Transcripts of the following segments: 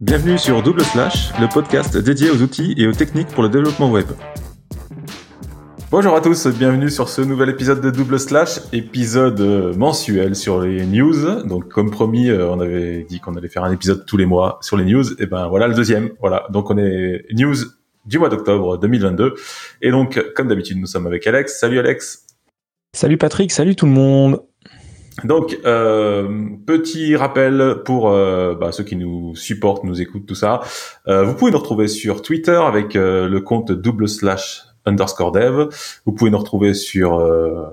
Bienvenue sur Double Slash, le podcast dédié aux outils et aux techniques pour le développement web. Bonjour à tous, bienvenue sur ce nouvel épisode de Double Slash, épisode euh, mensuel sur les news. Donc comme promis, euh, on avait dit qu'on allait faire un épisode tous les mois sur les news, et ben voilà le deuxième. Voilà, donc on est news du mois d'octobre 2022. Et donc comme d'habitude, nous sommes avec Alex. Salut Alex. Salut Patrick, salut tout le monde. Donc, euh, petit rappel pour euh, bah, ceux qui nous supportent, nous écoutent, tout ça. Euh, vous pouvez nous retrouver sur Twitter avec euh, le compte double slash underscore dev. Vous pouvez nous retrouver sur euh,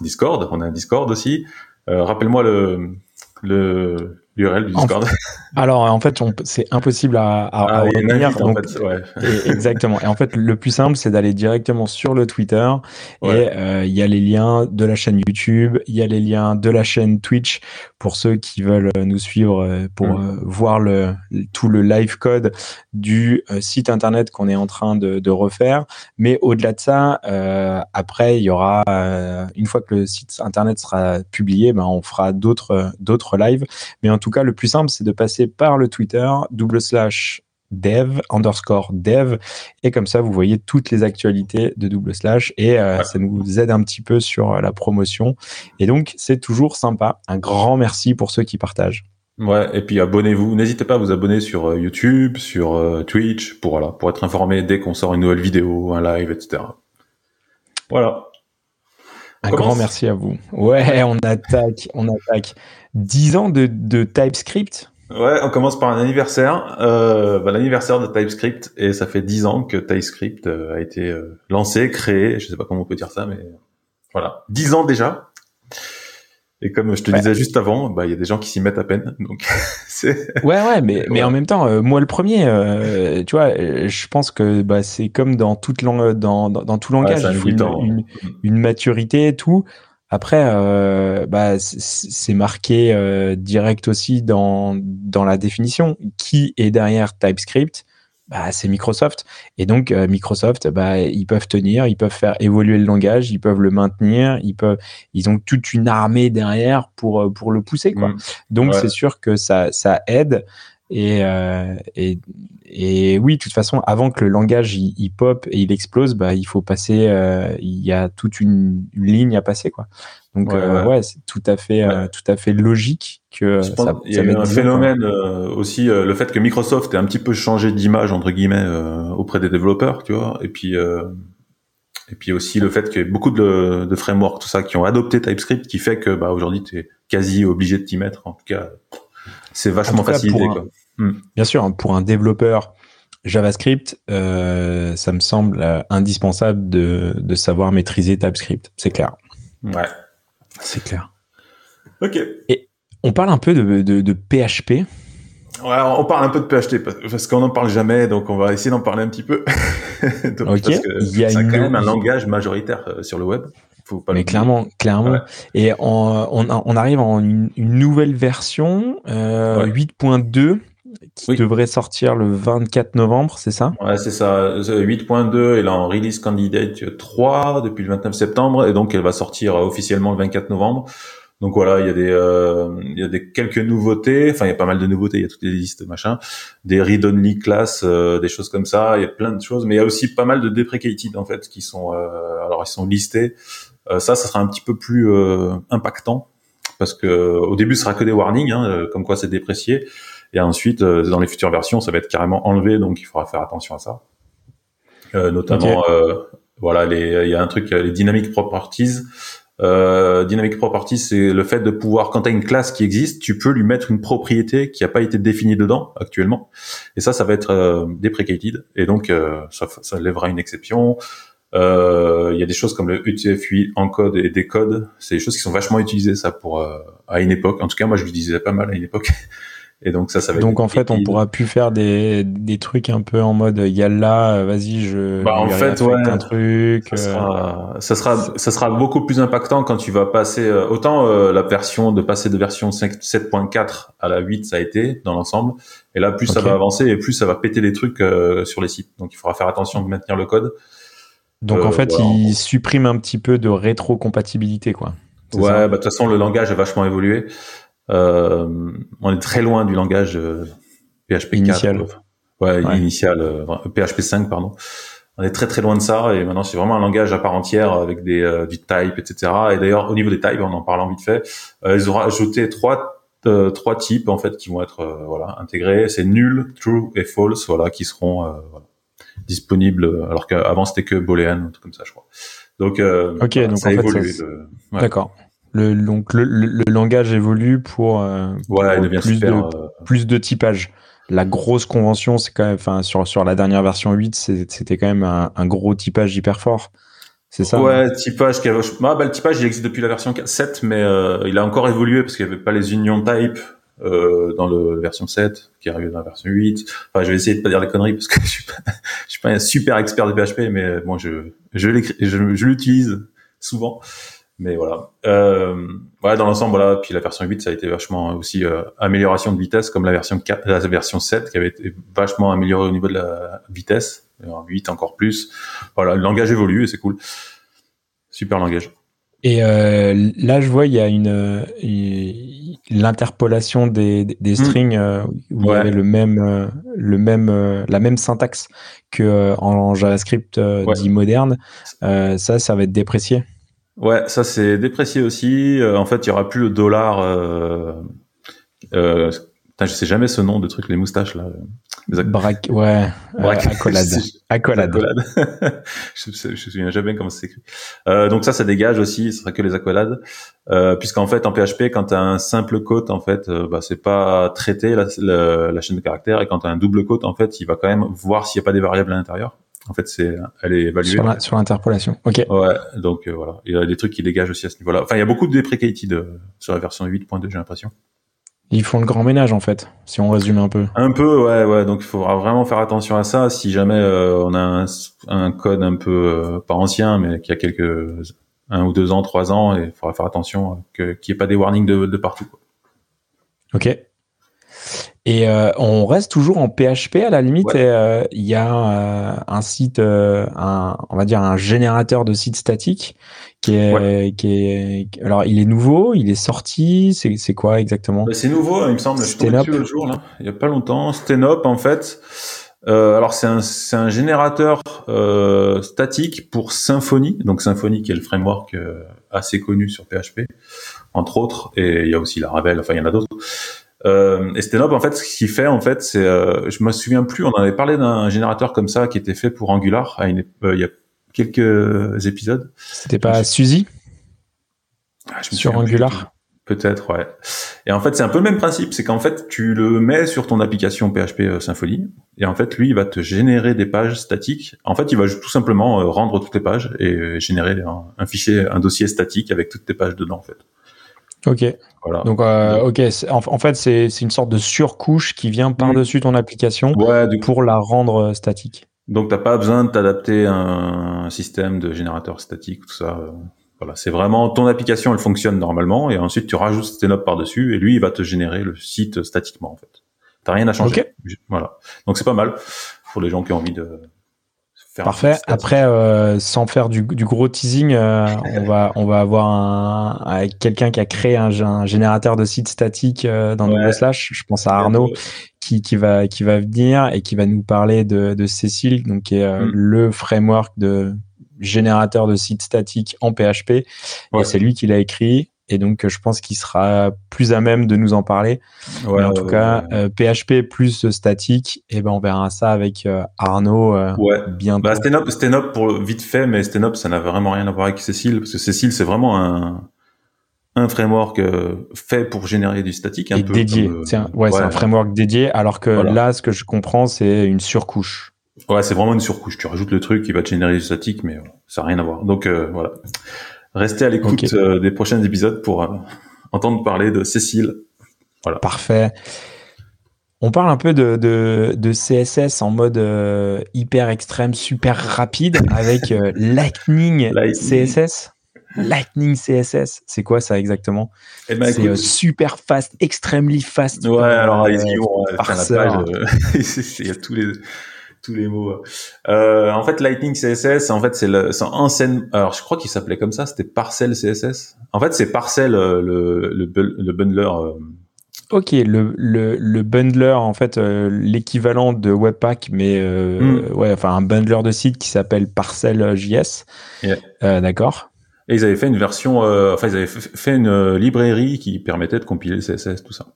Discord. On a un Discord aussi. Rappelle-moi le le l'URL du Discord. alors en fait, c'est impossible à, à, ah, retenir. en fait, ouais. exactement. Et en fait, le plus simple, c'est d'aller directement sur le Twitter et euh, il y a les liens de la chaîne YouTube, il y a les liens de la chaîne Twitch pour ceux qui veulent euh, nous suivre euh, pour mm. voir le tout le live code du site internet qu'on est en train de, de refaire. Mais au-delà de ça, après, il y aura une fois que le site internet sera publié, ben on fera d'autres d'autres lives. Mais en tout cas, le plus simple, c'est de passer par le Twitter, double slash dev underscore dev. Et comme ça vous voyez toutes les actualités de double slash et euh, ça nous aide un petit peu sur euh, la promotion. Et donc c'est toujours sympa. Un grand merci pour ceux qui partagent. Ouais et puis abonnez-vous. N'hésitez pas à vous abonner sur euh, YouTube sur Twitch pour voilà pour être informé dès qu'on sort une nouvelle vidéo un live etc voilà un grand merci à vous. Ouais on attaque on attaque. 10 ans de, de TypeScript? Ouais, on commence par un anniversaire, euh, bah, l'anniversaire de TypeScript, et ça fait 10 ans que TypeScript euh, a été euh, lancé, créé, je sais pas comment on peut dire ça, mais voilà, 10 ans déjà. Et comme je te disais juste avant, bah il y a des gens qui s'y mettent à peine, donc c'est. Ouais, ouais, mais mais en même temps, euh, moi le premier, euh, tu vois, je pense que bah c'est comme dans toute langue, dans, dans, dans tout langage, il faut une, une, une, maturité et tout. Après, euh, bah, c'est marqué euh, direct aussi dans, dans la définition. Qui est derrière TypeScript bah, C'est Microsoft. Et donc, euh, Microsoft, bah, ils peuvent tenir, ils peuvent faire évoluer le langage, ils peuvent le maintenir, ils, peuvent, ils ont toute une armée derrière pour, pour le pousser. Quoi. Mmh. Donc, c'est sûr que ça, ça aide. Et, euh, et, et, oui, de toute façon, avant que le langage il, pop et il explose, bah, il faut passer. Euh, il y a toute une, ligne à passer, quoi. Donc ouais, euh, ouais c'est tout à fait, euh, tout à fait logique que ça, il y a eu un phénomène euh, aussi, le fait que Microsoft ait un petit peu changé d'image entre guillemets auprès des développeurs, tu vois. Et puis et puis aussi le fait qu'il y ait beaucoup de, de frameworks, tout ça, qui ont adopté TypeScript, qui fait que bah, aujourd'hui, tu es quasi obligé de t'y mettre. En tout cas, c'est vachement facilité. Quoi. Hmm. Bien sûr, hein, pour un développeur JavaScript, euh, ça me semble euh, indispensable de, de, savoir maîtriser TypeScript. C'est clair. Ouais. C'est clair. Ok. Et on parle un peu de, de, de PHP. Ouais, on parle un peu de PHP parce qu'on n'en parle jamais, donc on va essayer d'en parler un petit peu. donc, ok. Il y a quand même un langage majoritaire euh, sur le web. Faut pas Mais clairement, clairement. Et on, on, on, arrive en une, une nouvelle version euh, 8.2 qui devrait sortir le 24 novembre, c'est ça? Ouais, c'est ça. 8.2 elle est en release candidate 3 depuis le 29 septembre et donc elle va sortir officiellement le 24 novembre. Donc voilà, il y a des euh, il y a des quelques nouveautés, enfin il y a pas mal de nouveautés, il y a toutes les listes machin, des read only class, euh, des choses comme ça, il y a plein de choses, mais il y a aussi pas mal de deprecated en fait qui sont euh, alors ils sont listés. Euh, ça, ça sera un petit peu plus euh, impactant parce que au début, ce sera que des warnings, hein, euh, comme quoi c'est déprécié, et ensuite, dans les futures versions, ça va être carrément enlevé, donc il faudra faire attention à ça. notamment, voilà, il y a un truc, les dynamic properties. Euh, dynamic properties, c'est le fait de pouvoir, quand tu as une classe qui existe, tu peux lui mettre une propriété qui n'a pas été définie dedans actuellement. Et ça, ça va être euh, deprecated. Et donc, ça, ça lèvera une exception. Euh, il y a des choses comme le UTF-8 encode et décode. C'est des choses qui sont vachement utilisées ça pour euh, à une époque. En tout cas, moi, je l'utilisais pas mal à une époque. Et donc ça, ça va. Donc en fait, on pourra plus faire des, des trucs un peu en mode yalla, vas-y, je. Bah en fait, ouais. Un truc. Ça sera, ça sera, ça sera beaucoup plus impactant quand tu vas passer. Euh, autant la version de passer de version 7.4 à la 8, ça a été dans l'ensemble. Et là, plus ça va avancer et plus ça va péter des trucs sur les sites. Donc il faudra faire attention de maintenir le code. Donc en euh, fait, il supprime un petit peu de rétrocompatibilité, quoi. Ouais, bah, de toute façon, le langage a vachement évolué. Euh, on est très loin du langage euh, PHP initial. 4. Ouais, initial, PHP 5 pardon. On est très très loin de ça et maintenant c'est vraiment un langage à part entière avec des du type etc. Et d'ailleurs au niveau des types, en en parlant vite fait, ils auront ajouté trois trois types en fait qui vont être voilà intégrés. C'est nul, true et false voilà qui seront voilà, disponibles alors qu'avant c'était que boolean comme ça je crois. Donc, euh, ok, donc ça en évolue. Fait, D'accord. Le, donc le, le, langage évolue pour, euh, voilà, pour plus, de, euh, plus de typage. La grosse convention, c'est quand même, enfin sur sur la dernière version 8, c'était quand même un, un, gros typage hyper fort. C'est ça Ouais, typage qui ah, bah, le typage il existe depuis la version 7 mais euh, il a encore évolué parce qu'il n'y avait pas les union type euh, dans la version 7 qui est arrivé dans la version 8. Enfin, je vais essayer de pas dire des conneries parce que je suis pas, je suis pas un super expert de PHP, mais bon, je je je, je l'utilise souvent. Mais voilà. Euh, voilà, dans l'ensemble, voilà. Puis la version 8, ça a été vachement aussi euh, amélioration de vitesse, comme la version 4, la version 7, qui avait été vachement améliorée au niveau de la vitesse. 8 encore plus. Voilà, le langage évolue et c'est cool. Super langage. Et euh, là, je vois, il y a une, l'interpolation des, des hmm. strings euh, où il y avait le même, euh, le même, la même syntaxe que en JavaScript dit moderne. ça, ça va être déprécié. Ouais, ça c'est déprécié aussi. en fait, il y aura plus le dollar. Euh, je sais jamais ce nom de truc, les moustaches là. Braque, ouais. Braque. accolade. accolade. je, je, me souviens jamais comment c'est écrit. Euh, donc ça, ça dégage aussi. Ce sera que les accolades, euh, puisqu'en fait en PHP, quand tu as un simple quote, en fait, euh, bah, c'est pas traité la, la, chaîne de caractères, et quand tu as un double quote, en fait, il va quand même voir s'il n'y a pas des variables à l'intérieur. En fait, c'est, elle est évaluée. Sur l'interpolation. Ok. Ouais. Donc euh, voilà, il y a des trucs qui dégagent aussi à ce niveau-là. Enfin, il y a beaucoup de deprecated sur la version 8.2, j'ai l'impression. Ils font le grand ménage en fait, si on résume un peu. Un peu, ouais, ouais. Donc il faudra vraiment faire attention à ça. Si jamais euh, on a un, un, code un peu euh, pas ancien, mais qui a quelques un ou deux ans, trois ans, il faudra faire attention qu'il n'y ait pas des warnings de, de partout. Quoi. Ok. Et euh, on reste toujours en PHP à la limite. Il y a un site, un, on va dire un générateur de site statique qui est, qui est, alors il est nouveau, il est sorti, c'est, c'est quoi exactement? Bah, C'est nouveau, il me semble. Je suis le jour là, il y a pas longtemps. Stenop en fait. Euh, alors c'est un, c'est un générateur euh, statique pour Symfony, donc Symfony qui est le framework euh, assez connu sur PHP, entre autres, et il y a aussi la Ravel, enfin il y en a d'autres. Euh, et Stenop en fait, ce qu'il fait en fait, c'est, euh, je me souviens plus, on avait parlé d'un générateur comme ça qui était fait pour Angular à une, il y a quelques épisodes. C'était pas Suzy ah, Sur Angular Peut-être, ouais. Et en fait, c'est un peu le même principe, c'est qu'en fait, tu le mets sur ton application PHP euh, Symfony, et en fait, lui, il va te générer des pages statiques. En fait, il va tout simplement euh, rendre toutes les pages et euh, générer un, fichier, un dossier statique avec toutes tes pages dedans, en fait. Ok. Voilà. Donc, ok. En, fait, c'est une sorte de surcouche qui vient par-dessus ton application pour la rendre statique. Donc t'as pas besoin de t'adapter à un système de générateur statique, tout ça. Voilà, c'est vraiment ton application, elle fonctionne normalement, et ensuite tu rajoutes tes notes par dessus, et lui il va te générer le site statiquement en fait. T'as rien à changer. Voilà. Donc c'est pas mal pour les gens qui ont envie de faire. Parfait. Après, euh, sans faire du, gros teasing, euh, on va on va avoir un, quelqu'un qui a créé un, générateur de site statique euh, dans ouais. Slash. Je pense à Arnaud qui, qui va qui va venir et qui va nous parler de, de Cécile, donc qui est euh, mm. le framework de générateur de sites statiques en PHP. Et c'est lui qui l'a écrit. Et donc, je pense qu'il sera plus à même de nous en parler. Ouais, en tout cas, PHP euh, plus statique, et eh ben on verra ça avec euh, Arnaud ouais. bientôt. Bah, Stenop, Stenop pour vite fait, mais Stenop, ça n'a vraiment rien à voir avec Cécile, parce que Cécile, c'est vraiment un, un framework euh, fait pour générer du statique un peu dédié. c'est un, ouais, c'est un framework dédié, alors que là, ce que je comprends, c'est une surcouche. Ouais, c'est vraiment une surcouche. Tu rajoutes le truc qui va te générer du statique, mais ça n'a rien à voir. Donc euh, voilà, restez à l'écoute euh, des prochains épisodes pour entendre parler de Cécile. Voilà. Parfait. On parle un peu de, de, de CSS en mode hyper extrême, super rapide avec Lightning CSS. Lightning CSS, c'est quoi ça exactement? Eh ben, C'est euh, super fast, extremely fast. Ouais, alors ils y vont. Euh, il y a tous les tous les mots. Euh, en fait, Lightning CSS, en fait, c'est le, c'est scène. Alors, je crois qu'il s'appelait comme ça. C'était Parcel CSS. En fait, c'est Parcel le le, le bundler Ok, le, le, le, bundler, en fait, euh, l'équivalent de Webpack, mais euh, hmm. ouais, enfin un bundler de site qui s'appelle Parcel.js. Euh, d'accord. Et ils avaient fait une version, enfin ils avaient fait une librairie qui permettait de compiler le CSS, tout ça.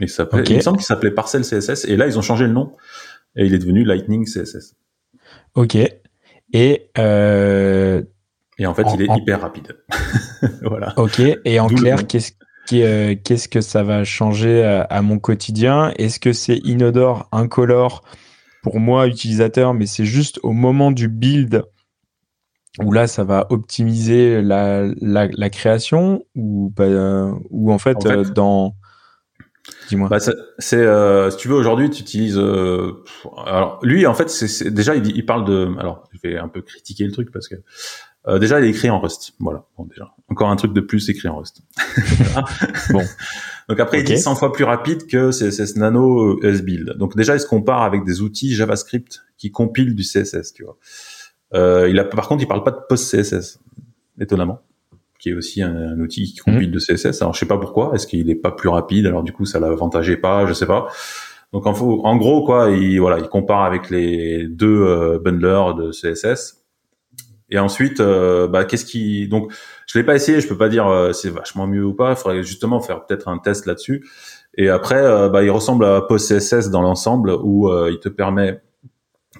Et ça Il me semble qu'il s'appelait Parcel CSS, et là ils ont changé le nom, et il est devenu Lightning CSS. Ok. Et et en fait, il est hyper rapide. voilà. Ok. Et en clair, qu'est-ce euh, qu'est-ce que ça va changer à, mon quotidien? Est-ce que c'est inodore, incolore pour moi, utilisateur, mais c'est juste au moment du build où là, ça va optimiser la, la, création ou, ou en fait, euh, dans... Dis-moi. Bah, c'est, euh, si tu veux, aujourd'hui, tu utilises. alors, lui, en fait, c'est, déjà, il, il, parle de. Alors, je vais un peu critiquer le truc parce que euh, déjà, il est écrit en Rust. Voilà. Bon, déjà. Encore un truc de plus écrit en Rust. bon. Donc après, il dit 100 fois plus rapide que CSS Nano euh, S-Build. Donc déjà, il se compare avec des outils JavaScript qui compilent du CSS, tu vois. Euh, il a, par contre, il parle pas de post-CSS, étonnamment, qui est aussi un, outil qui compile mhm. de CSS. Alors, je sais pas pourquoi. Est-ce qu'il est pas plus rapide? Alors, du coup, ça l'avantageait pas, je sais pas. Donc, en, en gros, quoi, il, voilà, il compare avec les deux euh, bundlers de CSS et ensuite, euh, bah, qu'est-ce qui donc je l'ai pas essayé, je peux pas dire euh, c'est vachement mieux ou pas. Il faudrait justement faire peut-être un test là-dessus. Et après, euh, bah, il ressemble à PostCSS dans l'ensemble où il te permet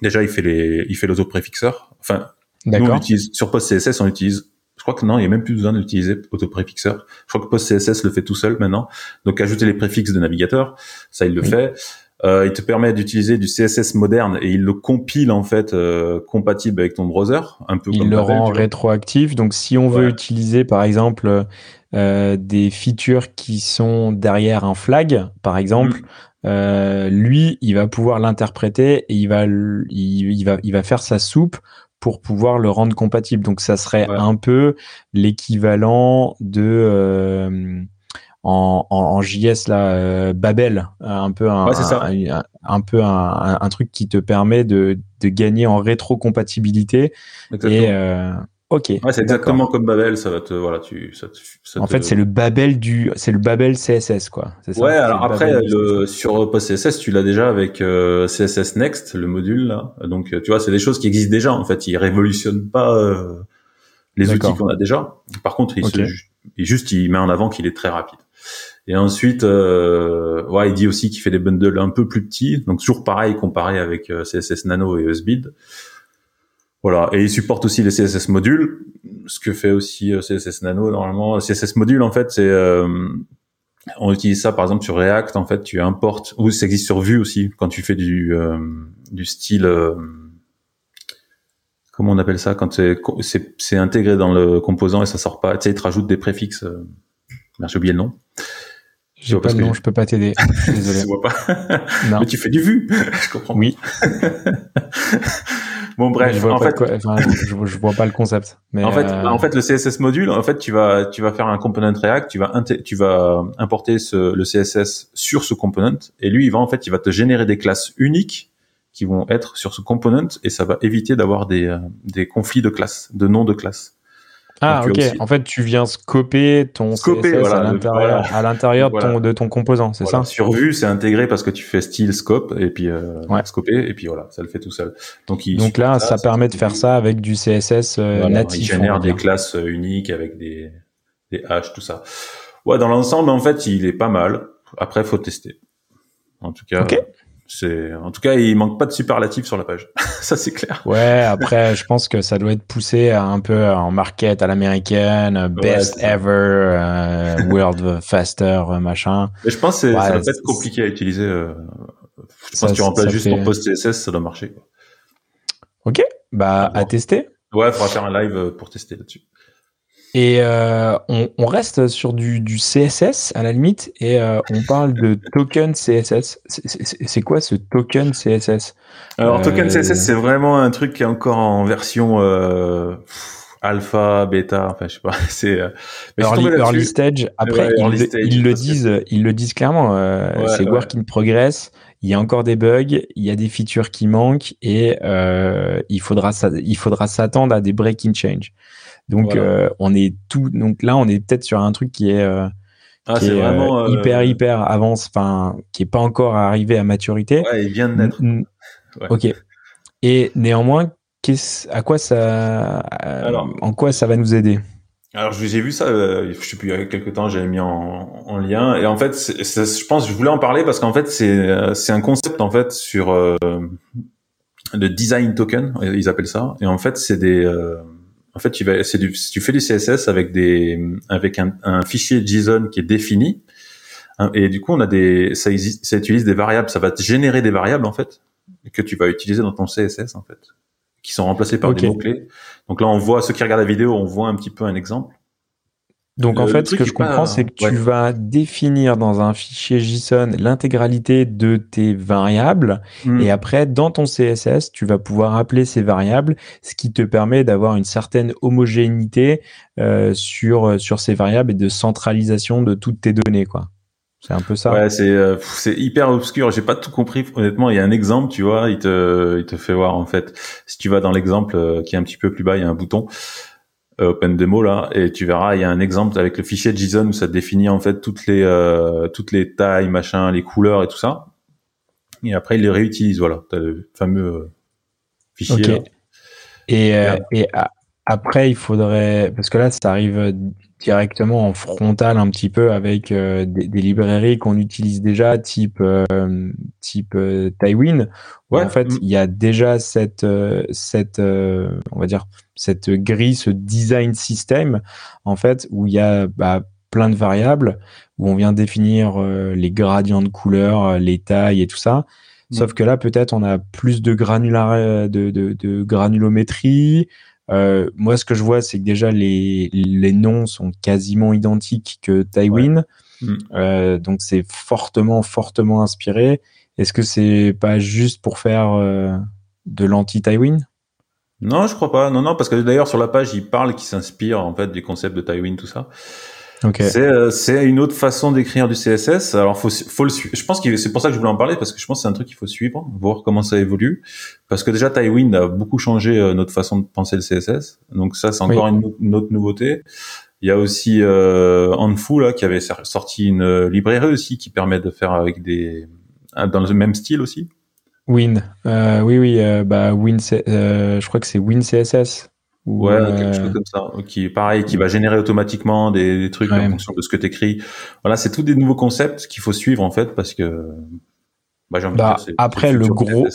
déjà il fait les il fait l'autopréfixeur. Enfin, nous on utilise sur PostCSS on utilise crois que non, il n'y a même plus besoin d'utiliser autopréfixeur. Je crois que PostCSS le fait tout seul maintenant. Donc ajouter les préfixes de navigateur, ça il le fait. Euh, il te permet d'utiliser du CSS moderne et il le compile en fait euh, compatible avec ton browser, un peu. Il le rend rétroactif. Donc si on veut utiliser par exemple euh, des features qui sont derrière un flag, par exemple, mm. lui, il va pouvoir l'interpréter et il va, il, va, il va faire sa soupe pour pouvoir le rendre compatible. Donc ça serait un peu l'équivalent de en, en, JS là euh, Babel. Un peu un, un, peu un, truc qui te permet de, de gagner en rétrocompatibilité. Et euh, ok ouais, c'est exactement comme Babel ça va te voilà tu ça, en fait c'est le Babel du c'est le Babel CSS quoi. Ça. Ouais alors après le, sur PostCSS tu l'as déjà avec euh, CSS Next le module là. Donc tu vois c'est des choses qui existent déjà en fait. Ils révolutionnent pas euh, les outils qu'on a déjà. Par contre il, se, il juste il met en avant qu'il est très rapide. Et ensuite, euh, ouais, il dit aussi qu'il fait des bundles un peu plus petits, donc toujours pareil comparé avec euh, CSS Nano et ESBuild. Voilà, et il supporte aussi les CSS modules, ce que fait aussi euh, CSS Nano normalement. CSS module, en fait, c'est euh, on utilise ça par exemple sur React. En fait, tu importes ou ça existe sur Vue aussi quand tu fais du du style. comment on appelle ça quand c'est c'est intégré dans le composant et ça sort pas. Tu sais, il te rajoute des préfixes. J'ai oublié le nom. J'ai pas le nom, je peux pas t'aider. Désolé. je vois pas. Non. Mais tu fais du vu. je comprends. Oui. bon bref, je vois, en pas fait, enfin, je, je, vois pas le concept. Mais en fait, euh... en fait, le CSS module, en fait, tu vas, tu vas faire un component React, tu vas, tu vas importer ce, le CSS sur ce component, et lui, il va en fait, il va te générer des classes uniques qui vont être sur ce component, et ça va éviter d'avoir des, euh, des conflits de classes, de noms de classes. Ah, ok. En fait, tu viens scoper ton CSS à l'intérieur, à l'intérieur de, ton, de ton composant, c'est ça Sur Vue, c'est intégré parce que tu fais style scope et puis euh, scoper et puis voilà, ça le fait tout seul. Donc, Donc là, ça, permet de faire ça avec du CSS euh, natif. Il génère des classes euh, uniques avec des des hash, tout ça. Ouais, dans l'ensemble, en fait, il est pas mal. Après, faut tester. En tout cas. Okay. C'est, en tout cas, il manque pas de superlatifs sur la page. ça, c'est clair. Ouais, après, je pense que ça doit être poussé un peu en market à l'américaine, best ever, euh, world faster, machin. Mais je pense que ça va être compliqué à utiliser. Euh, je pense que tu remplaces juste ton post CSS, ça doit marcher. Quoi. Ok, bah, à tester. Ouais, il faudra faire un live pour tester là-dessus. Et euh, on, on, reste sur du, du, CSS à la limite et euh, on parle de token CSS. C'est quoi ce token CSS Alors token CSS euh, c'est vraiment un truc qui est encore en version euh, alpha, bêta, enfin je sais pas. C'est early, early, stage. Après ils, le disent, ils le disent clairement. c'est work in progress. Il y a encore des bugs, il y a des features qui manquent et il faudra il faudra s'attendre à des breaking change. Donc euh, on est tout. Donc là, on est peut-être sur un truc qui est euh, ah, qui est, vraiment hyper hyper avance, enfin qui est pas encore arrivé à maturité. Ouais, il vient de naître. Ok. Et néanmoins, à quoi ça, en quoi ça va nous aider? Alors j'ai vu ça, euh, je sais plus il y a quelques temps, j'avais mis en, en, lien et en fait, je pense, je voulais en parler parce qu'en fait c'est euh, c'est un concept en fait sur euh, le design token, ils appellent ça, et en fait c'est des, euh, en fait tu vas, du, tu fais du CSS avec des, avec un, un, fichier JSON qui est défini, hein, et du coup on a des, ça, ça utilise des variables, ça va te générer des variables en fait que tu vas utiliser dans ton CSS en fait qui sont remplacés par des mots-clés. Donc là, on voit, ceux qui regardent la vidéo, on voit un petit peu un exemple. Donc en fait, ce que je comprends, c'est que tu vas définir dans un fichier JSON l'intégralité de tes variables hmm. et après, dans ton CSS, tu vas pouvoir appeler ces variables, ce qui te permet d'avoir une certaine homogénéité euh, sur, sur ces variables et de centralisation de toutes tes données. quoi. C'est un peu ça. Ouais, c'est euh, c'est hyper obscur. J'ai pas tout compris. Honnêtement, il y a un exemple, tu vois, il te il te fait voir en fait. Si tu vas dans l'exemple euh, qui est un petit peu plus bas, il y a un bouton euh, Open Demo là, et tu verras, il y a un exemple avec le fichier JSON où ça définit en fait toutes les toutes les tailles, machin, les couleurs et tout ça. Et après, il les réutilise. Voilà, t'as le fameux fichier. Et, et après, il faudrait parce que là, ça arrive directement en frontal un petit peu avec euh, des, librairies qu'on utilise déjà, type euh, type euh, Tywin. en fait, mm. il y a déjà cette cette on va dire cette grille, ce design system en fait où il y a bah, plein de variables où on vient définir les gradients de couleurs, les tailles et tout ça. Mm. Sauf que là, peut-être, on a plus de, granular... de, de, de granulométrie, euh, moi, ce que je vois, c'est que déjà les, les noms sont quasiment identiques que Tywin. Mm. Euh, donc c'est fortement, fortement inspiré. Est-ce que c'est pas juste pour faire euh, de l'anti-Tywin? Non, je crois pas. Non, non, parce que d'ailleurs sur la page, il parle qu'il s'inspire en fait du concept de Tywin, tout ça. C'est euh, c'est une autre façon d'écrire du CSS. Alors faut faut le suivre. Je pense que c'est pour ça que je voulais en parler parce que je pense que c'est un truc qu'il faut suivre, voir comment ça évolue. Parce que déjà Tailwind a beaucoup changé euh, notre façon de penser le CSS. Donc ça c'est encore une, autre nouveauté. Il y a aussi euh, là qui avait sorti une librairie aussi qui permet de faire avec des dans le même style aussi. Win, euh, oui oui, bah Win, je crois que c'est Win CSS. Ouais, quelque chose comme ça. Qui pareil, qui va générer automatiquement des, trucs en fonction de ce que tu écris. Voilà, c'est tous des nouveaux concepts qu'il faut suivre en fait parce que bah, j'ai envie de bah, dire, après le gros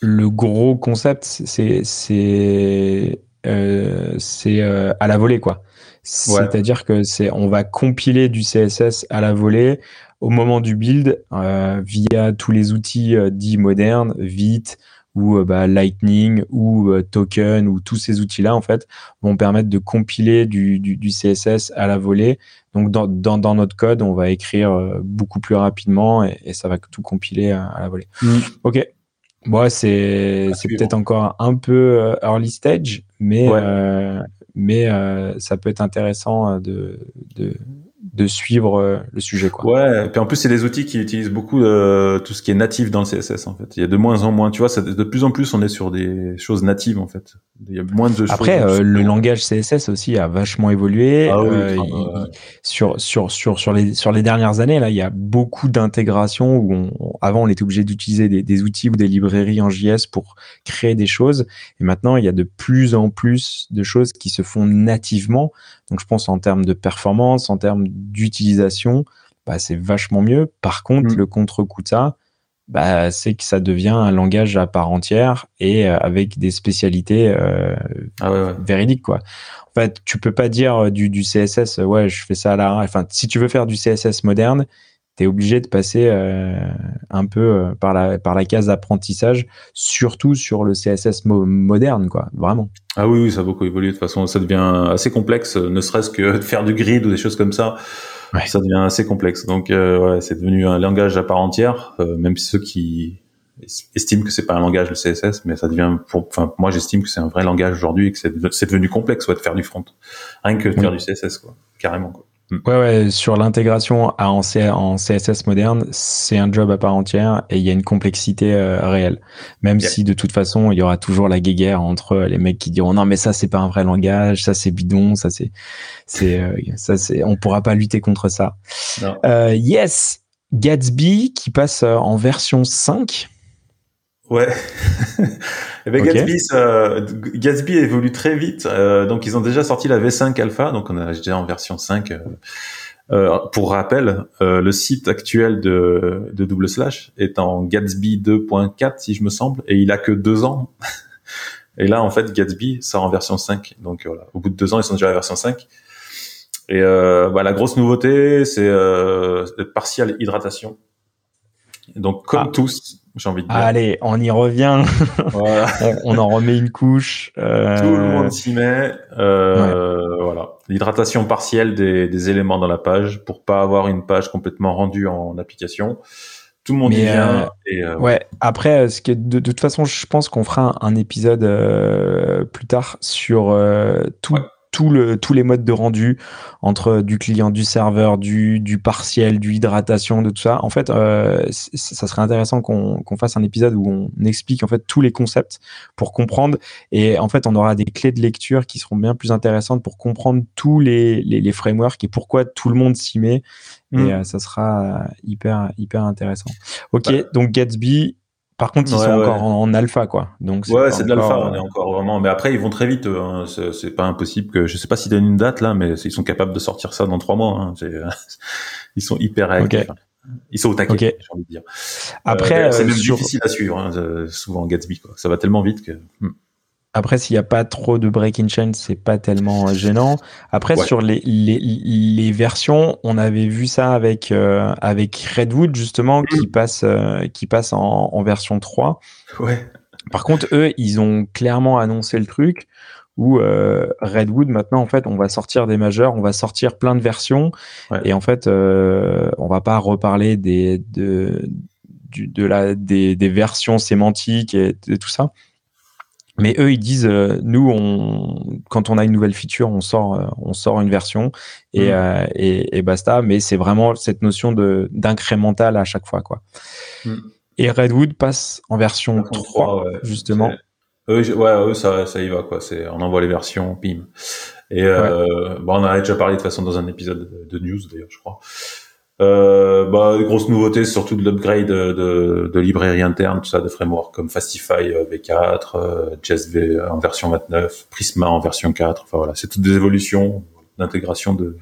le gros concept c'est c'est euh, c'est euh, à la volée quoi. C'est-à-dire que c'est on va compiler du CSS à la volée au moment du build euh, via tous les outils euh, dits modernes, vite, ou euh, bah, Lightning ou euh, Token ou tous ces outils-là en fait vont permettre de compiler du, du, du CSS à la volée. Donc dans, dans, dans, notre code, on va écrire euh, beaucoup plus rapidement et, et ça va tout compiler à, la volée. Mm. Ok. Moi, c'est c'est peut-être encore un peu early stage, mais mais ça peut être intéressant de, de de suivre euh, le sujet quoi. Ouais, et puis en plus c'est des outils qui utilisent beaucoup euh, tout ce qui est natif dans le CSS en fait. Il y a de moins en moins, tu vois, ça, de plus en plus on est sur des choses natives en fait. Il y a moins de Après euh, le langage CSS aussi a vachement évolué ah sur sur sur sur les sur les dernières années là, il y a beaucoup d'intégration où on, avant on était obligé d'utiliser des, des outils ou des librairies en JS pour créer des choses et maintenant il y a de plus en plus de choses qui se font nativement. Donc je pense en termes de performance, en termes d'utilisation, bah, c'est vachement mieux. Par contre, mm. le contre-coup de ça, bah, c'est que ça devient un langage à part entière et euh, avec des spécialités euh, ah véridiques quoi. En fait, tu peux pas dire du, du CSS, ouais, je fais ça à la. Enfin, si tu veux faire du CSS moderne, tu es obligé de passer euh, un peu euh, par la, par la case apprentissage, surtout sur le CSS moderne, quoi, vraiment. Ah oui, oui, ça a beaucoup évolué. De toute façon, ça devient assez complexe, ne serait-ce que de faire du grid ou des choses comme ça. Ça devient assez complexe. Donc, euh, ouais, c'est devenu un langage à part entière, même ceux qui estiment que c'est pas un langage le CSS, mais ça devient, enfin, moi j'estime que c'est un vrai langage aujourd'hui et que c'est devenu complexe, ouais, de faire du front, rien que de faire du CSS, quoi, carrément. Quoi. Ouais, ouais, sur l'intégration en, en CSS moderne, c'est un job à part entière et il y a une complexité euh, réelle. Même si de toute façon, il y aura toujours la guéguerre entre les mecs qui diront non mais ça c'est pas un vrai langage, ça c'est bidon, ça c'est, c'est, euh, ça c'est, on pourra pas lutter contre ça. Euh, yes, Gatsby qui passe en version 5. Ouais. Eh ben, Gatsby, Gatsby évolue très vite. Euh, donc ils ont déjà sorti la V5 Alpha, donc on est déjà en version 5. Euh, euh, pour rappel, le site actuel de, de Double Slash est en Gatsby 2.4 si je me semble, et il a que deux ans. et là en fait Gatsby sort en version 5. Donc voilà, au bout de deux ans ils sont déjà à la version 5. Et bah, la grosse nouveauté c'est euh, partial hydratation. Donc comme ah. tous, j'ai envie de dire. Allez, on y revient. on, en remet une couche. Euh... Tout le monde s'y met. Euh, Voilà. L'hydratation partielle des, des, éléments dans la page pour pas avoir une page complètement rendue en application. Tout le monde y vient. Euh, et, euh, ouais. Après, ce qui de, de, toute façon, je pense qu'on fera un, épisode plus tard sur tout tout le, tous les modes de rendu entre du client, du serveur, du, du partiel, du hydratation, de tout ça. En fait, euh, ça serait intéressant qu'on fasse un épisode où on explique en fait tous les concepts pour comprendre. Et en fait, on aura des clés de lecture qui seront bien plus intéressantes pour comprendre tous les, les, les frameworks et pourquoi tout le monde s'y met. Et mm. euh, ça sera hyper hyper intéressant. Ok, bah. donc Gatsby, par contre, ils sont encore en, alpha, quoi. Donc ouais, c'est de l'alpha, on est euh, encore vraiment. Mais après, ils vont très vite. Hein. C'est pas impossible que je sais pas s'ils donnent une date là, mais ils sont capables de sortir ça dans trois mois. Hein. Ils sont hyper réactifs. Ils sont au taquet, j'ai envie de dire. Après, euh, c'est euh, difficile à suivre. Hein, souvent Gatsby, quoi. Ça va tellement vite que. Après, s'il n'y a pas trop de breaking chain, c'est pas tellement euh, gênant. Après, sur les, les, les, versions, on avait vu ça avec euh, avec Redwood justement, qui mm. passe euh, qui passe en, en, version 3. Ouais. Par contre, eux, ils ont clairement annoncé le truc où Redwood maintenant, en fait, on va sortir des majeurs, on va sortir plein de versions, et en fait, on va pas reparler des de du, de la des, des versions sémantiques et de tout ça mais eux, ils disent, euh, nous, on, quand on a une nouvelle feature, on sort, euh, on sort une version et, mm. euh, et, et, basta. Mais c'est vraiment cette notion de d'incrémental à chaque fois, quoi. Mm. Et Redwood passe en version 3, justement. Eux, ouais, eux, ça, ça y va, quoi. C'est, on envoie les versions, pim. Et bon, on en a déjà parlé de toute façon dans un épisode de, de news, d'ailleurs, je crois. Euh, bah, grosse nouveauté, surtout de l'upgrade de, de, librairie interne, tout ça, de framework comme Fastify euh, V4, euh, JSV en version 29, Prisma en version 4. Enfin voilà, c'est toutes des évolutions d'intégration de,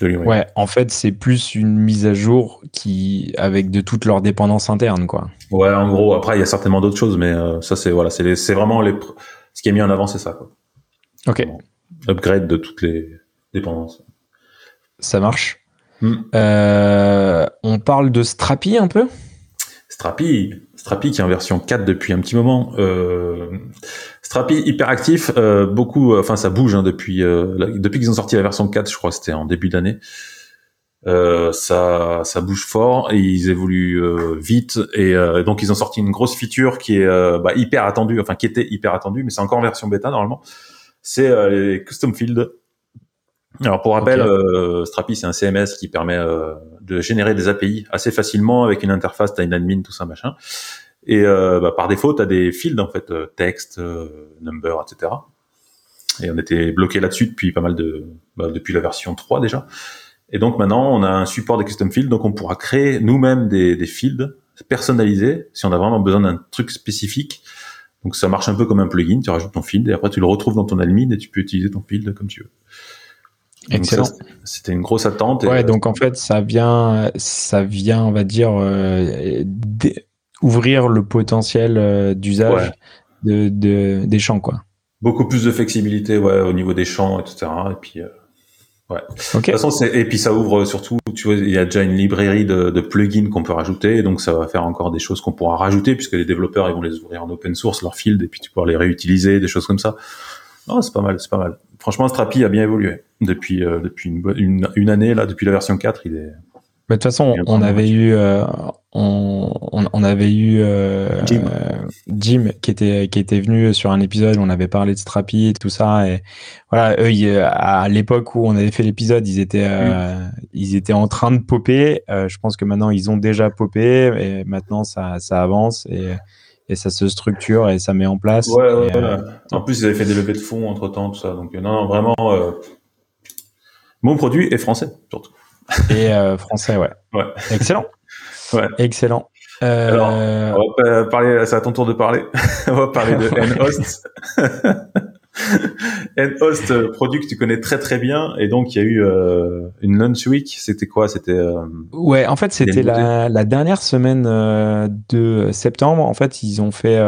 de librairie. Ouais, en fait, c'est plus une mise à jour qui avec de toutes leurs dépendances internes, quoi. Ouais, en gros. Après, il y a certainement d'autres choses, mais euh, ça, c'est voilà, c'est c'est vraiment les ce qui est mis en avant, c'est ça. Quoi. Ok. Upgrade de toutes les dépendances. Ça marche. Hmm. Euh, on parle de Strapi un peu? Strapi, Strapi qui est en version 4 depuis un petit moment. Euh, Strapi hyper actif, euh, beaucoup, enfin ça bouge hein, depuis euh, depuis qu'ils ont sorti la version 4, je crois c'était en début d'année. Euh, ça ça bouge fort et ils évoluent euh, vite et donc ils ont sorti une grosse feature qui est bah, hyper attendue, enfin qui était hyper attendue, mais c'est encore en version bêta normalement. C'est les custom fields alors pour rappel, euh, Strapi c'est un CMS qui permet euh, de générer des API assez facilement avec une interface, t'as une admin, tout ça machin. Et euh, bah, par défaut, t'as des fields en fait, texte, number, etc. Et on était bloqué là-dessus depuis pas mal de, bah, depuis la version 3 déjà. Et donc maintenant, on a un support des custom fields, donc on pourra créer nous-mêmes des, des fields personnalisés si on a vraiment besoin d'un truc spécifique. Donc ça marche un peu comme un plugin, tu rajoutes ton field et après tu le retrouves dans ton admin et tu peux utiliser ton field comme tu veux. Excellent. C'était une grosse attente. ouais, donc en fait, ça vient, ça vient, on va dire, euh, ouvrir le potentiel euh, d'usage de, de, des champs, quoi. Beaucoup plus de flexibilité, ouais, au niveau des champs, etc. Et puis, euh, ouais. De toute façon, et puis ça ouvre surtout, tu vois, il y a déjà une librairie de, de plugins qu'on peut rajouter, donc ça va faire encore des choses qu'on pourra rajouter puisque les développeurs ils vont les ouvrir en open source leur field et puis tu pourras les réutiliser, des choses comme ça. Non, c'est pas mal, c'est pas mal franchement, Strapi a bien évolué depuis euh, depuis une, une, année là, depuis la version 4, il est Bah, de toute façon, on avait, eu, euh, on, on, avait eu euh, Jim. Jim qui était qui était venu sur un épisode où on avait parlé de Strapi et tout ça et voilà eux à l'époque où on avait fait l'épisode ils étaient mm. ils étaient en train de popper je pense que maintenant ils ont déjà popé et maintenant ça ça avance et et ça se structure et ça met en place. Ouais, ouais, En plus, ils avaient fait des levées de fonds entre temps, tout ça. Donc, non, non vraiment, mon produit est français, surtout. Et euh, français, ouais. ouais. Excellent. Ouais. Excellent. Euh... Alors, on va parler, c'est à ton tour de parler. on va parler de Nhost. Nhost, euh, produit que tu connais très très bien, et donc il y a eu euh, une launch week. C'était quoi? C'était euh, ouais, en fait c'était la, la, dernière semaine de septembre. En fait, ils ont fait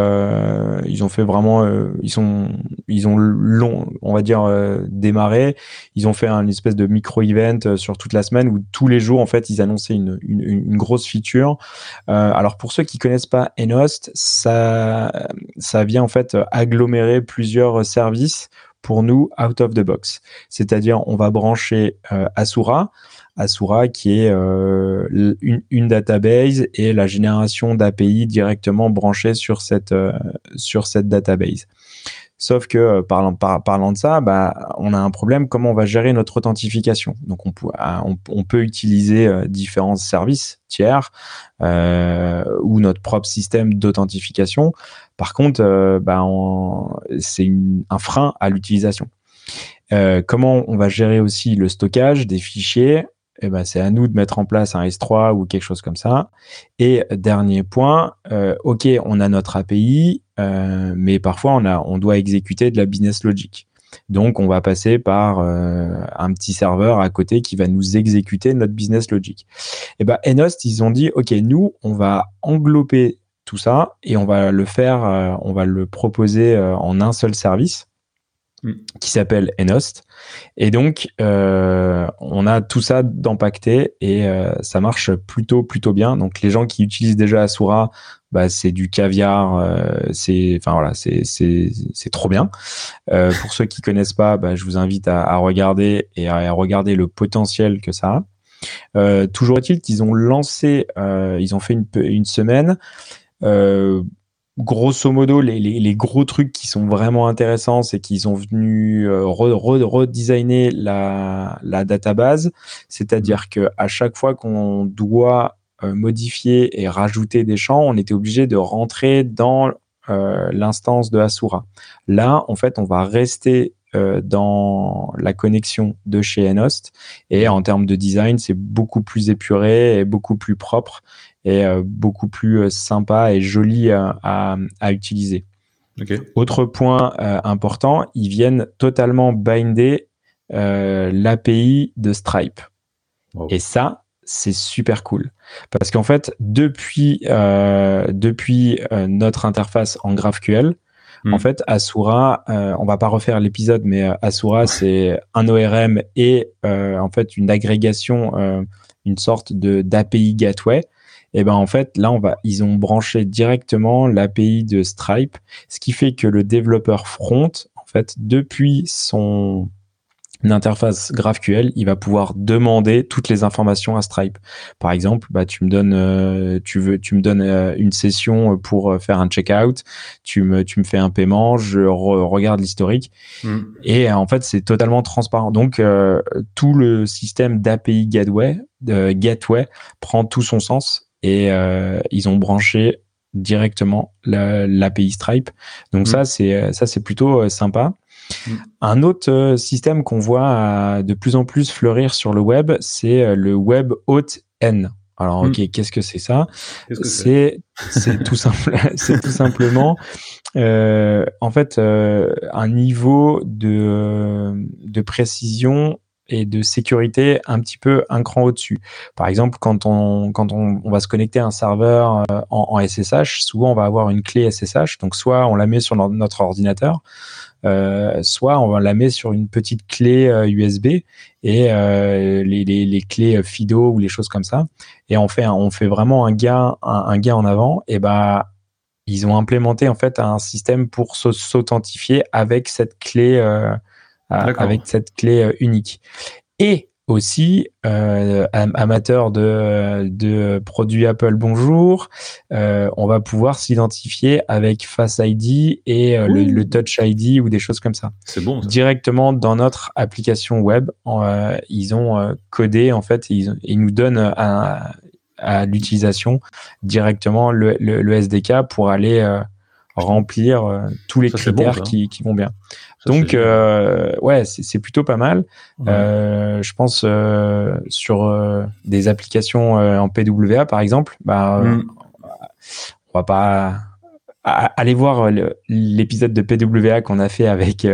ils ont fait vraiment ils sont ils ont on va dire démarré. Ils ont fait un espèce de micro event sur toute la semaine où tous les jours en fait ils annonçaient une une, une grosse feature. alors pour ceux qui connaissent pas Nhost, ça ça vient en fait agglomérer plusieurs services pour nous out of the box. C'est-à-dire, on va brancher euh, Asura, Asura qui est euh, une, database et la génération d'API directement branchée sur cette, euh, sur cette database. Sauf que parlant, parlant de ça, bah, on a un problème. Comment on va gérer notre authentification? Donc, on, peut, on, peut utiliser différents services tiers ou notre propre système d'authentification. Par contre, euh, bah, c'est un frein à l'utilisation. Euh, comment on va gérer aussi le stockage des fichiers eh ben, c'est à nous de mettre en place un S3 ou quelque chose comme ça. Et dernier point, euh, ok, on a notre API, mais parfois on, a, on doit exécuter de la business logic. Donc, on va passer par un petit serveur à côté qui va nous exécuter notre business logic. Et eh ben, Enost, ils ont dit, OK, nous, on va englober tout ça et on va le faire, euh, on va le proposer euh, en un seul service. Qui s'appelle Enost. Et donc, euh, on a tout ça d'empacté et ça marche plutôt plutôt bien. Donc, les gens qui utilisent déjà Asura, bah, c'est du caviar, c'est, enfin voilà, c'est c'est trop bien. pour ceux qui connaissent pas, bah, je vous invite à, regarder et à, regarder le potentiel que ça a. toujours est-il qu'ils ont lancé, ils ont fait une, une semaine euh, grosso modo, les, les, gros trucs qui sont vraiment intéressants, c'est qu'ils ont venu euh, redesigner la, la database, c'est-à-dire que à chaque fois qu'on doit euh, modifier et rajouter des champs, on était obligé de rentrer dans l'instance de Asura. Là, en fait, on va rester dans la connexion de chez Enost et en termes de design, c'est beaucoup plus épuré et beaucoup plus propre est euh, beaucoup plus euh, sympa et joli à, utiliser. Autre point euh, important, ils viennent totalement binder l'API de Stripe. Et ça, c'est super cool. Parce qu'en fait, depuis, depuis notre interface en GraphQL, en hmm. fait, Asura, on va pas refaire l'épisode, mais Asura, c'est un ORM et en fait une agrégation, une sorte de d'API gateway et ben en fait là on va ils ont branché directement l'API de Stripe, ce qui fait que le développeur front en fait depuis son interface GraphQL, il va pouvoir demander toutes les informations à Stripe. Par exemple, bah, tu me donnes, euh, tu veux, tu me donnes euh, une session pour faire un checkout, tu me, tu me fais un paiement, je regarde l'historique, mm. et en fait c'est totalement transparent. Donc euh, tout le système d'API gateway, gateway prend tout son sens et euh, ils ont branché directement l'API Stripe. Donc mm. ça, c'est ça c'est plutôt euh, sympa. Mm. Un autre système qu'on voit de plus en plus fleurir sur le web, c'est le Web Auth N. Alors, ok, mm. qu'est-ce que c'est ça C'est c'est tout simple, c'est tout simplement euh, en fait euh, un niveau de de précision et de sécurité un petit peu un cran au-dessus. Par exemple, quand on quand on, va se connecter à un serveur euh, en, SSH, souvent on va avoir une clé SSH. Donc soit on la met sur notre ordinateur, euh, soit on la met sur une petite clé USB euh, et euh, les, les, les, clés FIDO ou les choses comme ça. Et on fait on fait vraiment un gain un, gain en avant. Et bah ils ont implémenté en fait un système pour s'authentifier avec cette clé avec cette clé euh, unique. Et aussi, euh, amateurs de, de produits Apple, bonjour. Euh, on va pouvoir s'identifier avec Face ID et euh, le, Touch ID ou des choses comme ça. C'est bon. Directement dans notre application web, ils ont codé en fait, ils, ils nous donnent à, à l'utilisation directement le, le, le, SDK pour aller remplir tous les critères qui, qui vont bien. Donc, euh, ouais, c'est plutôt pas mal. Euh, je pense euh, sur euh, des applications euh, en PWA, par exemple, bah, mm. on va pas aller voir l'épisode de PWA qu'on a fait avec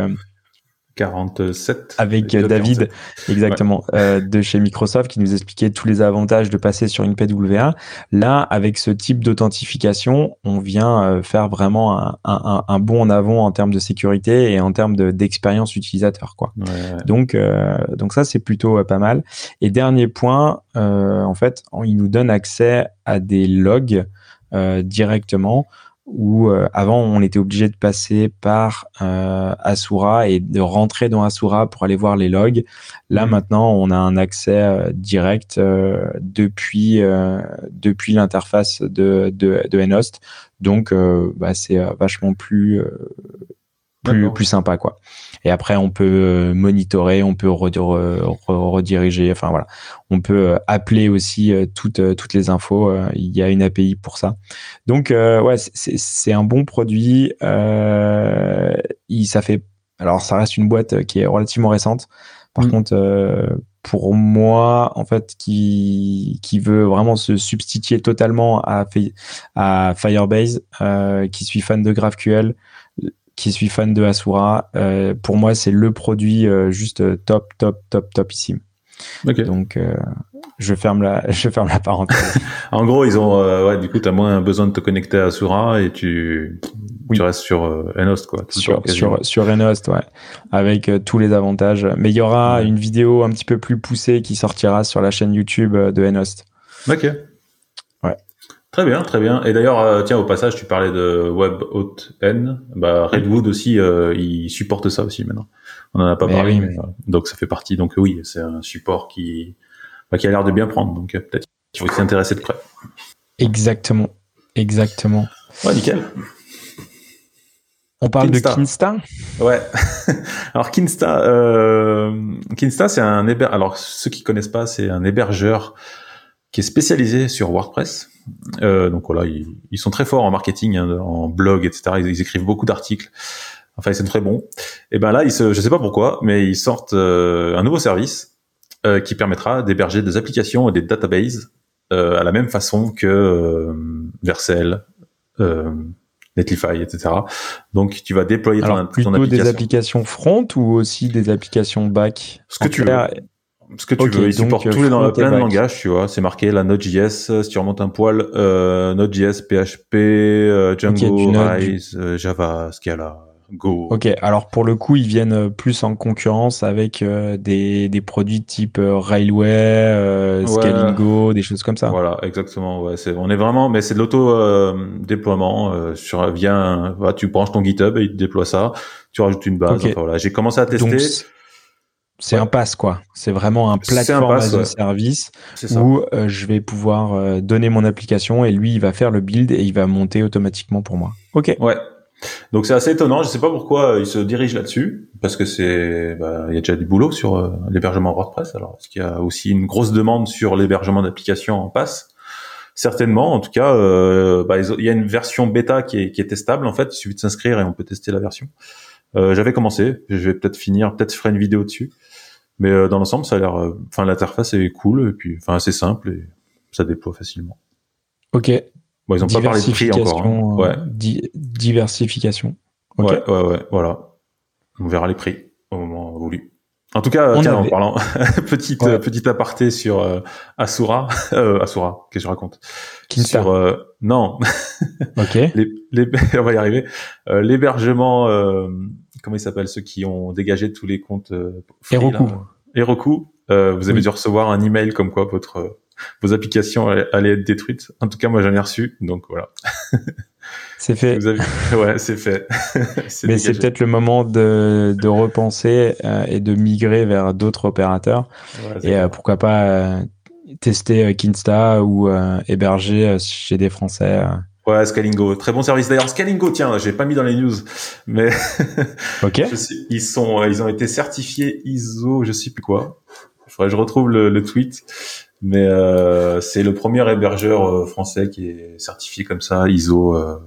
47. Avec David, exactement, euh, de chez Microsoft, qui nous expliquait tous les avantages de passer sur une PWA. Là, avec ce type d'authentification, on vient euh, faire vraiment un, un, un, bon en avant en termes de sécurité et en termes d'expérience utilisateur, quoi. Ouais, Donc, euh, donc ça, c'est plutôt euh, pas mal. Et dernier point, en fait, il nous donne accès à des logs directement où euh, avant on était obligé de passer par euh, Asura et de rentrer dans Asura pour aller voir les logs. Là mmh. maintenant on a un accès euh, direct euh, depuis depuis l'interface de, de, de Nhost, donc bah, c'est vachement plus plus, plus sympa quoi. Et après, on peut euh, monitorer, on peut rediriger. Enfin voilà, on peut euh, appeler aussi euh, toutes toutes les infos. Il y a une API pour ça. Donc ouais, c'est un bon produit. il ça fait. Alors ça reste une boîte qui est relativement récente. Par mm. contre, pour moi, en fait, qui, qui veut vraiment se substituer totalement à, à Firebase, qui suis fan de GraphQL, qui suis fan de Asura, euh, pour moi, c'est le produit euh, juste euh, top, top, top, topissime. Okay. Donc, euh, je ferme la, je ferme la parenthèse. en gros, ils ont, euh, ouais, du coup, t'as moins besoin de te connecter à Asura et tu, oui. tu restes sur euh, Enost, quoi. Sur, sur, sur Enost, ouais. Avec tous les avantages. Mais il y aura ouais. une vidéo un petit peu plus poussée qui sortira sur la chaîne YouTube de Enost. Ok. Très bien, très bien. Et d'ailleurs, euh, tiens, au passage, tu parlais de WebAuthn. Bah, Redwood aussi, euh, il supporte ça aussi maintenant. On en a pas parlé, mais, euh, donc ça fait partie. Donc oui, c'est un support qui, bah, qui a l'air de bien prendre. Donc peut-être qu'il faut s'y intéresser de près. Exactement, exactement. Ouais, nickel. On parle de Kinsta. Ouais. Alors Kinsta, euh, Kinsta, c'est un hébergeur. Alors ceux qui connaissent pas, c'est un hébergeur qui est spécialisé sur WordPress. Euh, donc voilà, ils, ils, sont très forts en marketing, hein, en blog, etc. Ils, ils écrivent beaucoup d'articles. Enfin, ils sont très bons. Et ben là, ils se, je sais pas pourquoi, mais ils sortent euh, un nouveau service euh, qui permettra d'héberger des applications et des databases euh, à la même façon que euh, Vercel, Netlify, etc. Donc, tu vas déployer Alors, ton, plutôt ton application. des applications front ou aussi des applications back Ce que tu veux ce que tu veux. Il supporte tous les dans plein de langages, tu vois. C'est marqué la Node.js, euh, si tu remontes un poil, euh, Node.js, PHP, euh, Django, Rise, euh, Java, Scala, Go. Ok, alors pour le coup, ils viennent euh, plus en concurrence avec euh, des, des produits type Railway, euh, Scalingo, des choses comme ça. Voilà, exactement. Ouais, c'est, on est vraiment, mais c'est de l'auto déploiement sur via, bah, tu branches ton GitHub et il te déploie ça. Tu rajoutes une base. Okay. Enfin, voilà, j'ai commencé à tester. Donc, c'est ouais. un pass quoi. C'est vraiment un plateforme as a service où euh, je vais pouvoir euh, donner mon application et lui il va faire le build et il va monter automatiquement pour moi. Ok. Ouais. Donc c'est assez étonnant. Je sais pas pourquoi euh, il se dirige là-dessus parce que c'est bah, il y a déjà du boulot sur euh, l'hébergement WordPress. Alors est-ce qu'il y a aussi une grosse demande sur l'hébergement d'applications en pass? Certainement. En tout cas, bah, il y a une version bêta qui est, qui est testable en fait. Il suffit de s'inscrire et on peut tester la version. J'avais commencé. Je vais peut-être finir. Peut-être je ferai une vidéo dessus. Mais euh, dans l'ensemble, ça a l'air, euh, enfin l'interface est cool et puis enfin assez simple et ça déploie facilement. Ok. Bon, ils ont pas parlé de prix encore. Hein. Ouais. Di diversification. Okay. Ouais, ouais, ouais, voilà. On verra les prix au moment voulu. En tout cas, tiens, en parlant, petite ouais. petite aparté sur euh, Asura, euh, Asura, qu'est-ce que je raconte? Kinsta. Sur euh, non, ok. les, les, on va y arriver. Euh, L'hébergement, euh, comment ils s'appellent ceux qui ont dégagé tous les comptes free, Heroku. Heroku. vous avez oui. dû recevoir un email comme quoi votre vos applications allaient être détruites. En tout cas, moi, j'en ai reçu, donc voilà. C'est fait. Ouais, c'est fait. Mais c'est peut-être le moment de, de repenser euh, et de migrer vers d'autres opérateurs. et euh, pourquoi pas euh, tester Kinsta ou héberger chez des Français. Ouais, Scalingo, très bon service. D'ailleurs, Scalingo, tiens, j'ai pas mis dans les news, mais ok. ils sont, ils ont été certifiés ISO, je sais plus quoi. Il faudrait que je retrouve le, le tweet, mais euh, c'est le premier hébergeur euh, français qui est certifié comme ça, ISO, euh,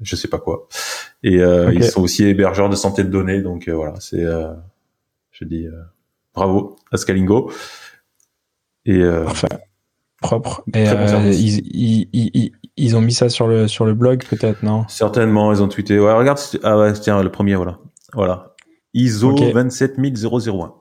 je sais pas quoi. Et euh, ils sont aussi hébergeurs de santé de données, donc euh, voilà, c'est, je dis bravo à Scalingo. Et Parfait. propre. Et ils, ils, ils, ils, ont mis ça sur le sur le blog peut-être, non? Certainement, ils ont tweeté. Ouais, regarde, ah ouais, tiens, le premier, voilà, voilà, ISO 27001.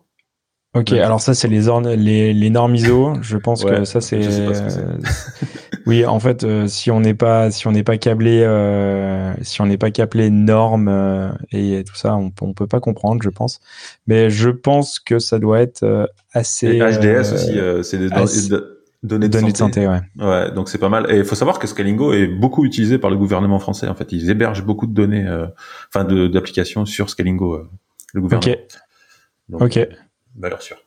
Ok, alors ça c'est les, les, les normes ISO. Je pense que ça c'est. oui, en fait, euh, si on n'est pas si on n'est pas câblé euh, si on n'est pas câblé normes euh, et tout ça, on, on peut pas comprendre, je pense. Mais je pense que ça doit être assez. Et HDS aussi, c'est des données, de, données santé. de santé. ouais. Ouais, donc c'est pas mal. Et il faut savoir que Scalingo est beaucoup utilisé par le gouvernement français. En fait, ils hébergent beaucoup de données, enfin d'applications sur Scalingo, le gouvernement. Ok. ok. Valeur sûre.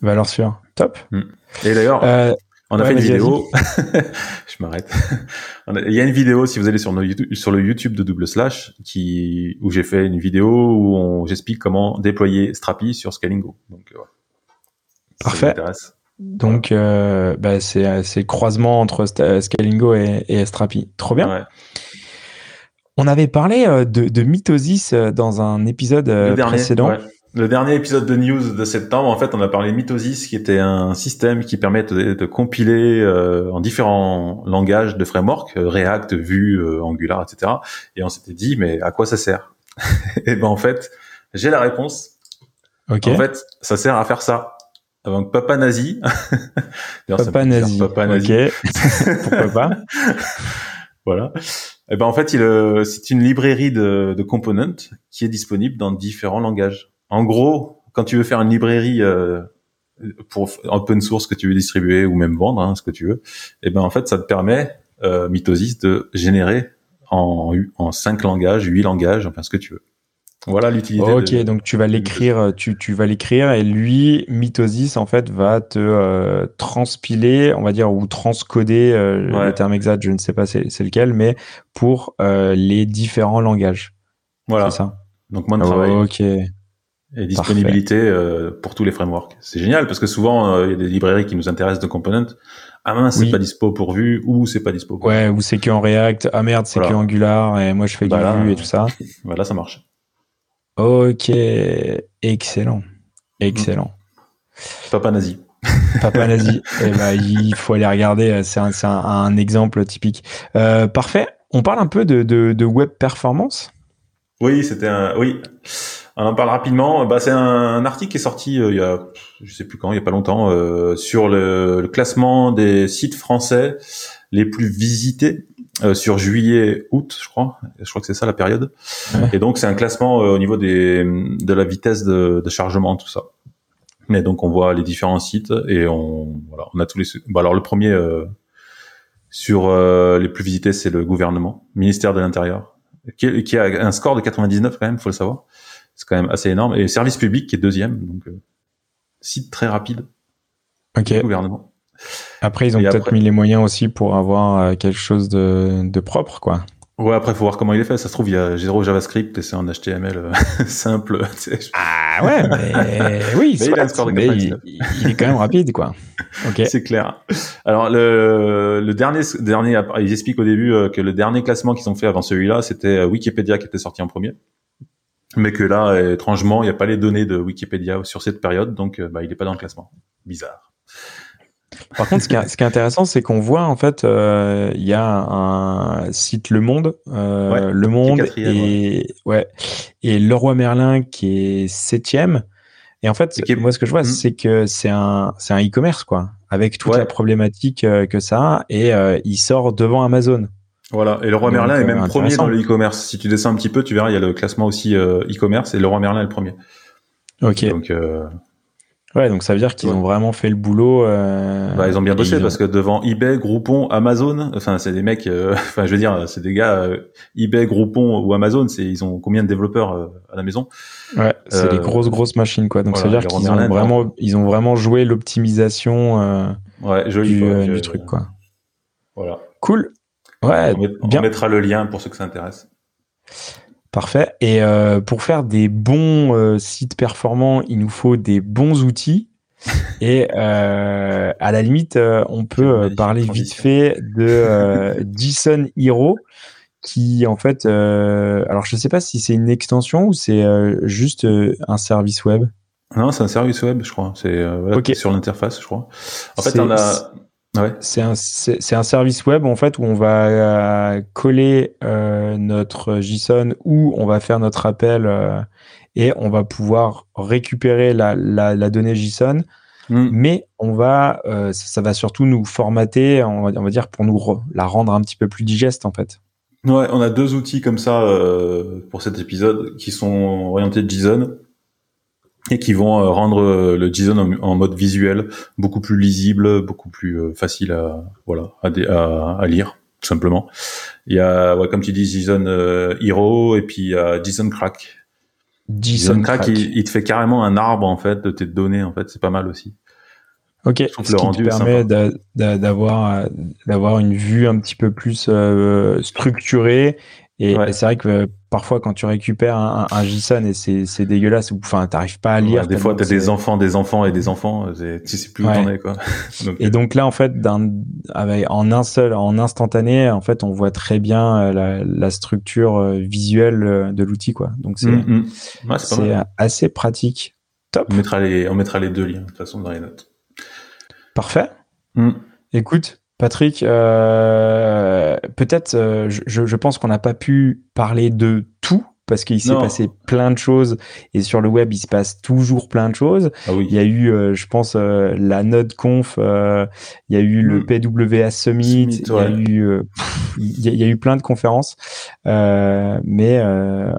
Valeur sûre. Top. Hmm. Et d'ailleurs, euh, on a fait une vidéo. je m'arrête. Il y a une vidéo si vous allez sur, YouTube, sur le YouTube de Double Slash qui où j'ai fait une vidéo où j'explique comment déployer Strapi sur Scalingo. Donc, euh, Parfait. Donc, euh, bah, c'est le croisement entre Scalingo et, et Strapi. Trop bien. On avait parlé de, de Mitosis dans un épisode précédent. Le dernier épisode de news de septembre, en fait, on a parlé de Mitosis, qui était un système qui permet de, compiler euh, en différents langages de framework, euh, React, Vue, euh, Angular, etc. Et on s'était dit, mais à quoi ça sert Et ben en fait, j'ai la réponse. En fait, ça sert à faire ça. Donc Papa Nazi. Papa Nazi. Papa Nazi. Ok. Pourquoi pas Voilà. Et ben en fait, il, c'est une librairie de, de components qui est disponible dans différents langages. En gros, quand tu veux faire une librairie euh, pour open source que tu veux distribuer ou même vendre, hein, ce que tu veux, et eh ben en fait, ça te permet euh, Mitosis de générer en en cinq langages, huit langages, enfin ce que tu veux. Voilà l'utilité. ok, donc tu vas l'écrire, tu, tu vas l'écrire et lui, Mitosis en fait va te euh, transpiler, on va dire ou transcoder euh, le terme exact, je ne sais pas c'est, lequel, mais pour euh, les différents langages. Voilà. C'est ça. Donc moins de travail. Ok et disponibilité euh, pour tous les frameworks. C'est génial parce que souvent euh, il y a des librairies qui nous intéressent de components. Ah mince, c'est pas dispo pour Vue ou c'est pas dispo. Pour ouais, ou c'est que en React. Ah merde, c'est que Angular et moi je fais du bah Vue et tout ça. voilà, ça marche. Ok, excellent, excellent. Papa nazi. Papa nazi. eh ben, il faut aller regarder. C'est un, un, un, exemple typique. Euh, parfait. On parle un peu de, de, de web performance. Oui, c'était un. Oui. On en parle rapidement. Bah, c'est un, article qui est sorti euh, il y a, je sais plus quand, il y a pas longtemps, euh, sur le, classement des sites français les plus visités euh, sur juillet-août, je crois. Je crois que c'est ça la période. Et donc c'est un classement au niveau des de la vitesse de, chargement, tout ça. Mais donc on voit les différents sites et on voilà, on a tous les. Bah, alors le premier sur les plus visités, c'est le gouvernement, ministère de l'Intérieur, qui, qui, a un score de 99 quand même, faut le savoir c'est quand même assez énorme. Et service public qui est deuxième, donc euh, site très rapide. Ok. Gouvernement. Après, ils ont peut-être mis les moyens aussi pour avoir euh, quelque chose de, de propre, quoi. Ouais, après, faut voir comment il est fait. Ça se trouve, il y a zéro JavaScript et c'est en HTML euh, simple. ah ouais, mais oui, mais il, a score de il, il, est quand même rapide, quoi. Ok. C'est clair. Alors, le, le dernier, dernier, ils expliquent au début que le dernier classement qu'ils ont fait avant celui-là, c'était Wikipédia qui était sorti en premier mais que là, étrangement, il n'y a pas les données de Wikipédia sur cette période, donc euh, bah, il n'est pas dans le classement. Bizarre. Par contre, ce qui est, intéressant, c'est qu'on voit en fait, euh, il y a un site Le Monde, euh, Le Monde et ouais. et Leroy Merlin qui est septième. Et en fait, moi, ce que je vois, hmm. c'est que c'est un c'est un e-commerce quoi, avec toute la problématique que ça a, et il sort devant Amazon. Voilà, et le roi Merlin est même premier dans le e-commerce. Si tu descends un petit peu, tu verras, il y a le classement aussi euh, e-commerce et le roi Merlin est le premier. Ok. Donc, euh, Ouais, donc ça veut dire qu'ils ont vraiment fait le boulot. Euh, bah, ils ont bien bossé parce que devant eBay, Groupon, Amazon, enfin c'est des mecs, euh, enfin je veux dire, c'est des gars euh, eBay, Groupon ou Amazon, c'est ils ont combien de développeurs euh, à la maison? Ouais, c'est des grosses grosses machines quoi. Donc ça veut dire qu'ils ont vraiment, ils ont vraiment joué l'optimisation ouais, du, du truc quoi. Voilà. Cool. Ouais. On, bien. mettra le lien pour ceux que ça intéresse. Parfait. Et euh, pour faire des bons euh, sites performants, il nous faut des bons outils. Et euh, à la limite, on peut parler vite fait de JSON Hero, qui en fait, alors je ne sais pas si c'est une extension ou c'est juste un service web. Non, c'est un service web, je crois. C'est sur l'interface, je crois. En fait, on a Ouais. C'est un, c'est, un service web en fait où on va euh, coller euh, notre JSON ou on va faire notre appel euh, et on va pouvoir récupérer la, la, la donnée JSON. Hmm. Mais on va, ça, va surtout nous formater, on va, on va dire pour nous la rendre un petit peu plus digeste en fait. Ouais, on a deux outils comme ça pour cet épisode qui sont orientés JSON et qui vont euh, rendre euh, le JSON en, mode visuel beaucoup plus lisible, beaucoup plus euh, facile à voilà à, à, lire tout simplement. Il y a ouais, comme tu dis JSON Hero et puis il y a JSON Crack. JSON, Crack, Il, te fait carrément un arbre en fait de tes données en fait, c'est pas mal aussi. Ok, ce qui te permet d'avoir d'avoir une vue un petit peu plus structurée et, c'est vrai que parfois quand tu récupères un, un, JSON et c'est dégueulasse, enfin t'arrives pas à lire. des fois t'as des enfants, des enfants et des enfants, tu sais plus où t'en es quoi. et donc là en fait, en un seul, en instantané, en fait on voit très bien euh, la, la structure euh, visuelle euh, de l'outil quoi. Donc c'est mm, mm. assez pratique. Top. On mettra les, on mettra les deux liens de toute façon dans les notes. Parfait. Mm. Écoute, Patrick, euh, peut-être, euh, je, je, pense qu'on n'a pas pu parler de tout parce qu'il s'est passé plein de choses et sur le web il se passe toujours plein de choses. Ah oui. Il y a eu, euh, je pense, la Node Conf, il y a eu le. PWA Summit, il, y a eu, il, y a, eu plein de conférences, mais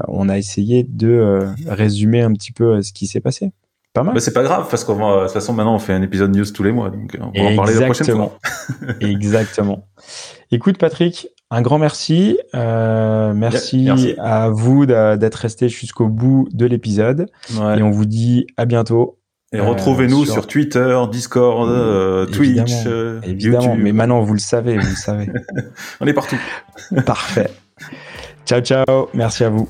on a essayé de résumer un petit peu ce qui s'est passé. Pas mal. Mais c'est pas grave parce qu'on va, de toute façon, maintenant, on fait un épisode news tous les mois, donc on va en parler la prochaine fois. Exactement. Écoute, Patrick, un grand merci. Euh, merci, à vous d'être resté jusqu'au bout de l'épisode. Et on vous dit à bientôt. Et retrouvez-nous euh, sur... Twitter, Discord, euh, Twitch, évidemment. Mais maintenant, vous le savez, vous le savez. on est partout. Parfait. Ciao, ciao. Merci à vous.